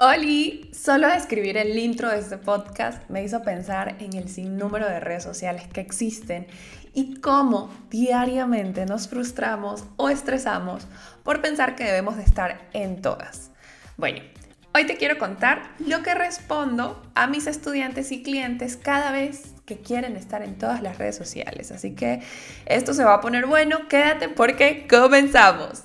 Oli, solo escribir el intro de este podcast me hizo pensar en el sinnúmero de redes sociales que existen y cómo diariamente nos frustramos o estresamos por pensar que debemos de estar en todas. Bueno, hoy te quiero contar lo que respondo a mis estudiantes y clientes cada vez que quieren estar en todas las redes sociales. Así que esto se va a poner bueno, quédate porque comenzamos.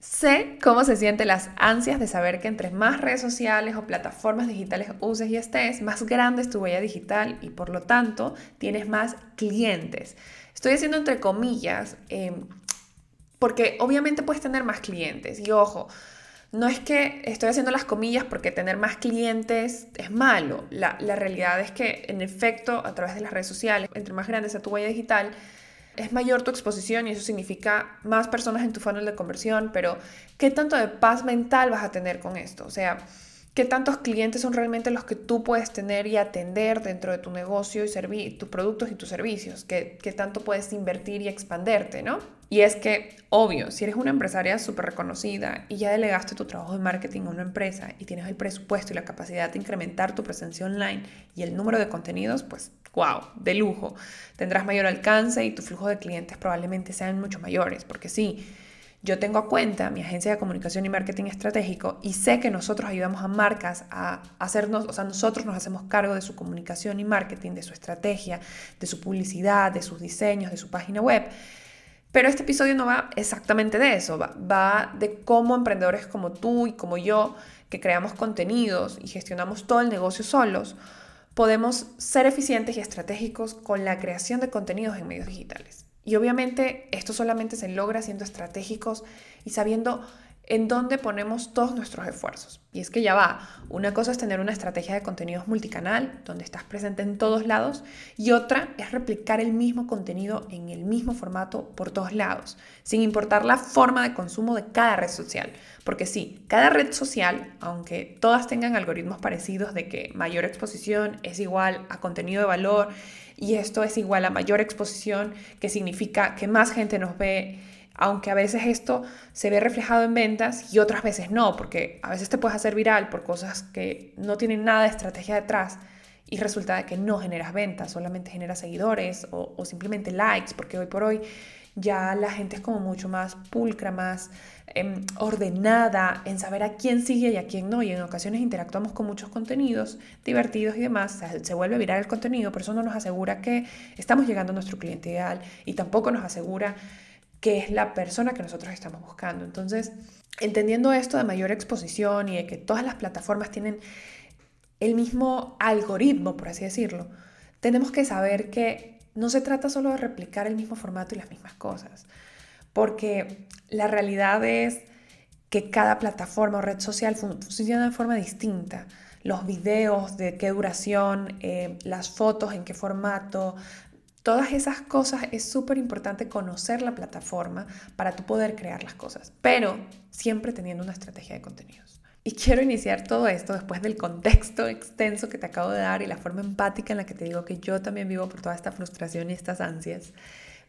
Sé cómo se sienten las ansias de saber que entre más redes sociales o plataformas digitales uses y estés, más grande es tu huella digital y por lo tanto tienes más clientes. Estoy haciendo entre comillas, em, porque obviamente puedes tener más clientes. Y ojo, no es que estoy haciendo las comillas porque tener más clientes es malo. La, la realidad es que en efecto a través de las redes sociales, entre más grande sea tu huella digital, es mayor tu exposición y eso significa más personas en tu funnel de conversión, pero ¿qué tanto de paz mental vas a tener con esto? O sea, ¿qué tantos clientes son realmente los que tú puedes tener y atender dentro de tu negocio y tus productos y tus servicios? ¿Qué, ¿Qué tanto puedes invertir y expanderte, no? Y es que, obvio, si eres una empresaria súper reconocida y ya delegaste tu trabajo de marketing a una empresa y tienes el presupuesto y la capacidad de incrementar tu presencia online y el número de contenidos, pues wow, de lujo. Tendrás mayor alcance y tu flujo de clientes probablemente sean mucho mayores, porque sí, yo tengo a cuenta mi agencia de comunicación y marketing estratégico y sé que nosotros ayudamos a marcas a hacernos, o sea, nosotros nos hacemos cargo de su comunicación y marketing, de su estrategia, de su publicidad, de sus diseños, de su página web. Pero este episodio no va exactamente de eso, va, de cómo emprendedores como tú y como yo, que creamos contenidos y gestionamos todo el negocio solos, podemos ser eficientes y estratégicos con la creación de contenidos en medios digitales. Y obviamente esto solamente se logra siendo estratégicos y sabiendo en dónde ponemos todos nuestros esfuerzos. Y es que ya va, una cosa es tener una estrategia de contenidos multicanal, donde estás presente en todos lados, y otra es replicar el mismo contenido en el mismo formato por todos lados, sin importar la forma de consumo de cada red social. Porque sí, cada red social, aunque todas tengan algoritmos parecidos de que mayor exposición es igual a contenido de valor, y esto es igual a mayor exposición, que significa que más gente nos ve, aunque a veces esto se ve reflejado en ventas y otras veces no, porque a veces te puedes hacer viral por cosas que no tienen nada de estrategia detrás y resulta que no generas ventas, solamente generas seguidores o, simplemente likes, porque hoy por hoy ya la gente es como mucho más pulcra, más em, ordenada en saber a quién sigue y a quién no. Y en ocasiones interactuamos con muchos contenidos divertidos y demás. Se, vuelve viral el contenido, pero eso no nos asegura que estamos llegando a nuestro cliente ideal y tampoco nos asegura que es la persona que nosotros estamos buscando. Entonces, entendiendo esto de mayor exposición y de que todas las plataformas tienen el mismo algoritmo, por así decirlo, tenemos que saber que no se trata solo de replicar el mismo formato y las mismas cosas, porque la realidad es que cada plataforma o red social funciona de forma distinta. Los videos, de qué duración, eh, las fotos, en qué formato, Todas esas cosas es súper importante conocer la plataforma para tú poder crear las cosas, pero siempre teniendo una estrategia de contenidos. Y quiero iniciar todo esto después del contexto extenso que te acabo de dar y la forma empática en la que te digo que yo también vivo por toda esta frustración y estas ansias.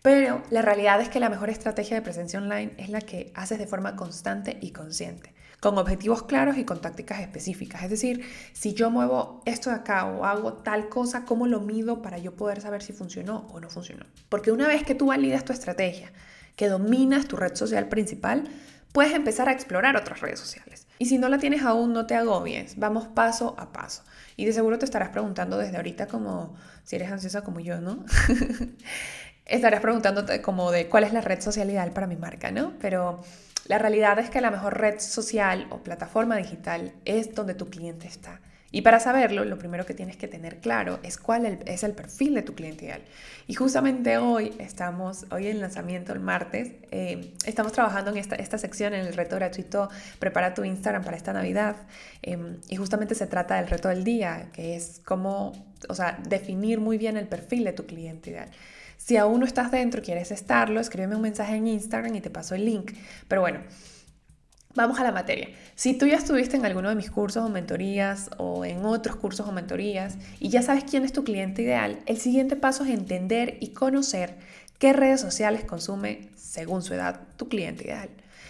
Pero la realidad es que la mejor estrategia de presencia online es la que haces de forma constante y consciente con objetivos claros y con tácticas específicas. Es decir, si yo muevo esto de acá o hago tal cosa, ¿cómo lo mido para yo poder saber si funcionó o no funcionó? Porque una vez que tú validas tu estrategia, que dominas tu red social principal, puedes empezar a explorar otras redes sociales. Y si no la tienes aún, no te agobies, vamos paso a paso. Y de seguro te estarás preguntando desde ahorita como, si eres ansiosa como yo, ¿no? estarás preguntándote como de cuál es la red social ideal para mi marca, ¿no? Pero la realidad es que la mejor red social o plataforma digital es donde tu cliente está Y para saberlo, lo primero que tienes que tener claro es cuál es el perfil de tu cliente ideal. Y justamente hoy estamos, hoy en lanzamiento, el martes, eh, estamos trabajando en esta, esta sección, en el reto gratuito Prepara tu Instagram para esta Navidad. Em, y justamente se trata del reto del día, que es cómo, o sea, definir muy bien el perfil de tu cliente ideal. Si aún no estás dentro, quieres estarlo, escríbeme un mensaje en Instagram y te paso el link. Pero bueno, Vamos a la materia. Si tú ya estuviste en alguno de mis cursos o mentorías o en otros cursos o mentorías y ya sabes quién es tu cliente ideal, el siguiente paso es entender y conocer qué redes sociales consume según su edad tu cliente ideal.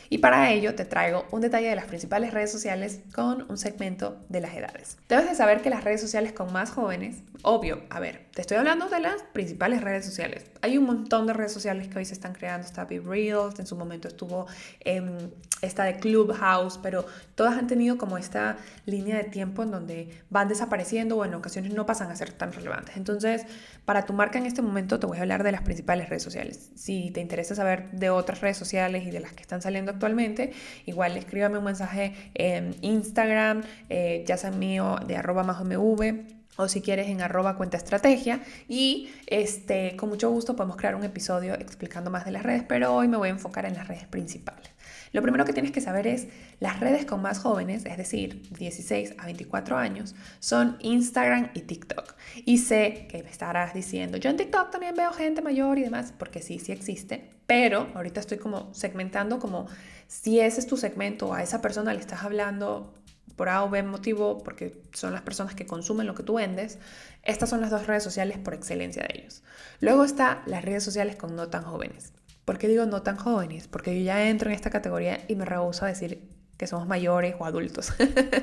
Y para ello te traigo un detalle de las principales redes sociales con un segmento de las edades. Debes de saber que las redes sociales con más jóvenes, obvio, a ver, te estoy hablando de las principales redes sociales. Hay un montón de redes sociales que hoy se están creando, está Be Reels, en su momento estuvo eh, esta de Clubhouse, pero todas han tenido como esta línea de tiempo en donde van desapareciendo o en ocasiones no pasan a ser tan relevantes. Entonces, para tu marca en este momento te voy a hablar de las principales redes sociales. Si te interesa saber de otras redes sociales y de las que están saliendo actualmente, igual escríbame un mensaje en Instagram, eh, ya sea mío de arroba más mv o si quieres en arroba cuenta estrategia y este, con mucho gusto podemos crear un episodio explicando más de las redes, pero hoy me voy a enfocar en las redes principales. Lo primero que tienes que saber es las redes con más jóvenes, es decir, 16 a 24 años, son Instagram y TikTok. Y sé que me estarás diciendo, yo en TikTok también veo gente mayor y demás, porque sí, sí existe, pero ahorita estoy como segmentando como si ese es tu segmento, a esa persona le estás hablando por A o B motivo, porque son las personas que consumen lo que tú vendes, estas son las dos redes sociales por excelencia de ellos. Luego está las redes sociales con no tan jóvenes. ¿Por qué digo no tan jóvenes? Porque yo ya entro en esta categoría y me rehuso a decir que somos mayores o adultos,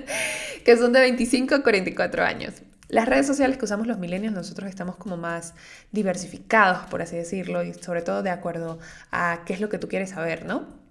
que son de 25 a 44 años. Las redes sociales que usamos los milenios, nosotros estamos como más diversificados, por así decirlo, y sobre todo de acuerdo a qué es lo que tú quieres saber, ¿no?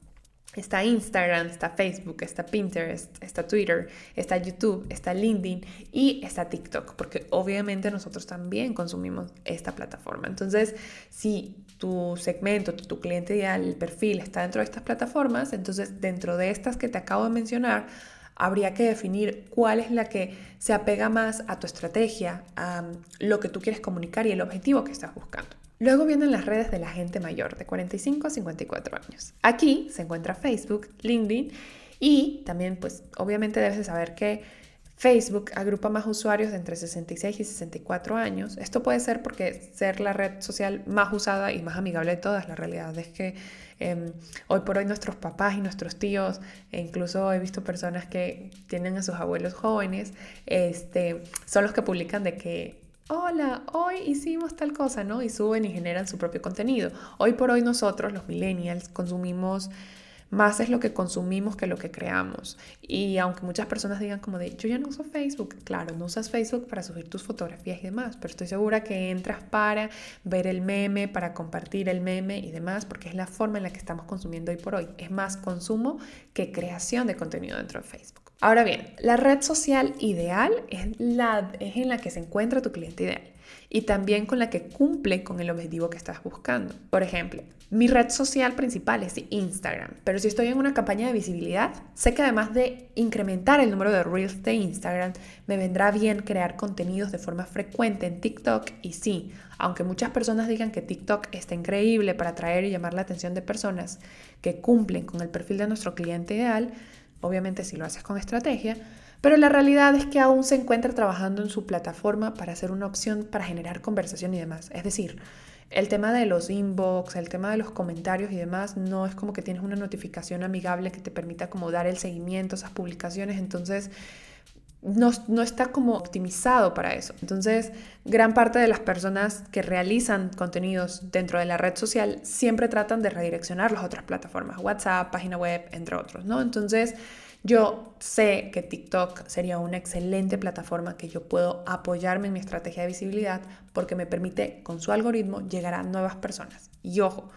Está Instagram, está Facebook, está Pinterest, está Twitter, está YouTube, está LinkedIn y está TikTok, porque obviamente nosotros también consumimos esta plataforma. Entonces, si tu segmento, tu, cliente ideal, el perfil está dentro de estas plataformas, entonces dentro de estas que te acabo de mencionar, habría que definir cuál es la que se apega más a tu estrategia, a lo que tú quieres comunicar y el objetivo que estás buscando. Luego vienen las redes de la gente mayor, de 45 a 54 años. Aquí se encuentra Facebook, LinkedIn y también, pues, obviamente debes de saber que Facebook agrupa más usuarios de entre 66 y 64 años. Esto puede ser porque ser la red social más usada y más amigable de todas. La realidad es que em, hoy por hoy nuestros papás y nuestros tíos, e incluso he visto personas que tienen a sus abuelos jóvenes, este, son los que publican de que hola, hoy hicimos tal cosa, ¿no? Y suben y generan su propio contenido. Hoy por hoy nosotros, los millennials, consumimos más es lo que consumimos que lo que creamos. Y aunque muchas personas digan como de, yo ya no uso Facebook, claro, no usas Facebook para subir tus fotografías y demás, pero estoy segura que entras para ver el meme, para compartir el meme y demás, porque es la forma en la que estamos consumiendo hoy por hoy. Es más consumo que creación de contenido dentro de Facebook. Ahora bien, la red social ideal es, la, es en la que se encuentra tu cliente ideal y también con la que cumple con el objetivo que estás buscando. Por ejemplo, mi red social principal es Instagram, pero si estoy en una campaña de visibilidad, sé que además de incrementar el número de reels de Instagram, me vendrá bien crear contenidos de forma frecuente en TikTok y sí, aunque muchas personas digan que TikTok está increíble para atraer y llamar la atención de personas que cumplen con el perfil de nuestro cliente ideal, obviamente si lo haces con estrategia, pero la realidad es que aún se encuentra trabajando en su plataforma para hacer una opción para generar conversación y demás. Es decir, el tema de los inbox, el tema de los comentarios y demás, no es como que tienes una notificación amigable que te permita como dar el seguimiento a esas publicaciones, entonces no, no, está como optimizado para eso. Entonces, gran parte de las personas que realizan contenidos dentro de la red social siempre tratan de redireccionar las otras plataformas, WhatsApp, página web, entre otros, ¿no? Entonces, yo sé que TikTok sería una excelente plataforma que yo puedo apoyarme en mi estrategia de visibilidad porque me permite con su algoritmo llegar a nuevas personas. Y ojo,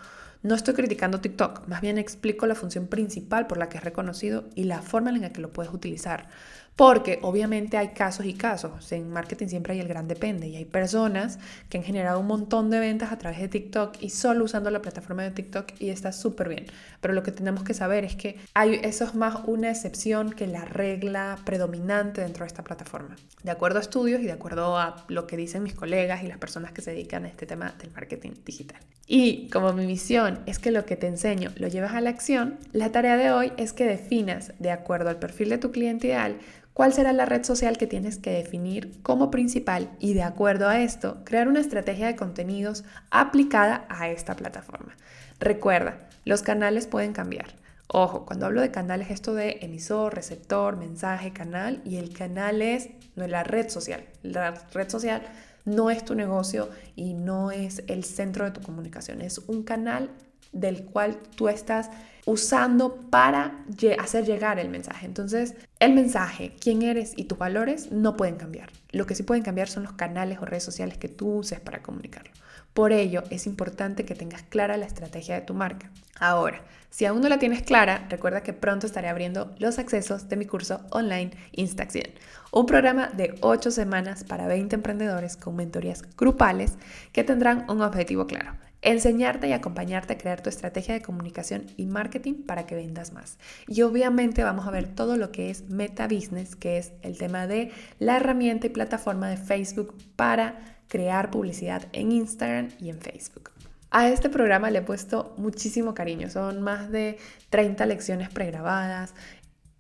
no estoy criticando TikTok, más bien explico la función principal por la que es reconocido y la forma en la que lo puedes utilizar. Porque obviamente hay casos y casos. En marketing siempre hay el gran depende y hay personas que han generado un montón de ventas a través de TikTok y solo usando la plataforma de TikTok y está súper bien. Pero lo que tenemos que saber es que hay, eso es más una excepción que la regla predominante dentro de esta plataforma. De acuerdo a estudios y de acuerdo a lo que dicen mis colegas y las personas que se dedican a este tema del marketing digital. Y como mi misión es que lo que te enseño lo lleves a la acción, la tarea de hoy es que definas, de acuerdo al perfil de tu cliente ideal, cuál será la red social que tienes que definir como principal y de acuerdo a esto, crear una estrategia de contenidos aplicada a esta plataforma. Recuerda, los canales pueden cambiar. Ojo, cuando hablo de canales, esto de emisor, receptor, mensaje, canal, y el canal es no es la red social. La red social no es tu negocio y no es el centro de tu comunicación, es un canal del cual tú estás usando para hacer llegar el mensaje. Entonces, el mensaje, quién eres y tus valores no pueden cambiar. Lo que sí pueden cambiar son los canales o redes sociales que tú uses para comunicarlo. Por ello, es importante que tengas clara la estrategia de tu marca. Ahora, si aún no la tienes clara, recuerda que pronto estaré abriendo los accesos de mi curso online Instacción, un programa de 8 semanas para 20 emprendedores con mentorías grupales que tendrán un objetivo claro enseñarte y acompañarte a crear tu estrategia de comunicación y marketing para que vendas más. Y obviamente vamos a ver todo lo que es Meta Business, que es el tema de la herramienta y plataforma de Facebook para crear publicidad en Instagram y en Facebook. A este programa le he puesto muchísimo cariño, son más de 30 lecciones pregrabadas,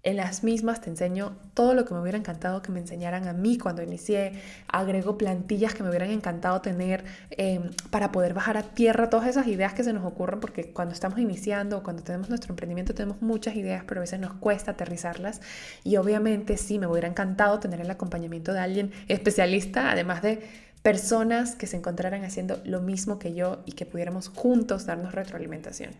en las mismas te enseño todo lo que me hubiera encantado que me enseñaran a mí cuando inicié. Agrego plantillas que me hubieran encantado tener em, para poder bajar a tierra todas esas ideas que se nos ocurren, porque cuando estamos iniciando cuando tenemos nuestro emprendimiento tenemos muchas ideas, pero a veces nos cuesta aterrizarlas. Y obviamente sí, me hubiera encantado tener el acompañamiento de alguien especialista, además de personas que se encontraran haciendo lo mismo que yo y que pudiéramos juntos darnos retroalimentación.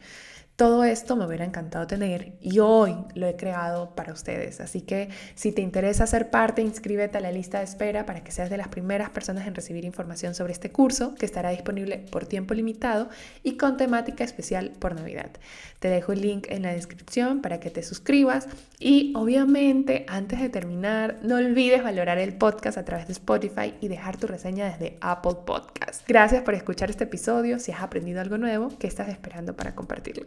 Todo esto me hubiera encantado tener y hoy lo he creado para ustedes. Así que si te interesa ser parte, inscríbete a la lista de espera para que seas de las primeras personas en recibir información sobre este curso que estará disponible por tiempo limitado y con temática especial por Navidad. Te dejo el link en la descripción para que te suscribas y obviamente antes de terminar no olvides valorar el podcast a través de Spotify y dejar tu reseña desde Apple Podcast. Gracias por escuchar este episodio. Si has aprendido algo nuevo, ¿qué estás esperando para compartirlo?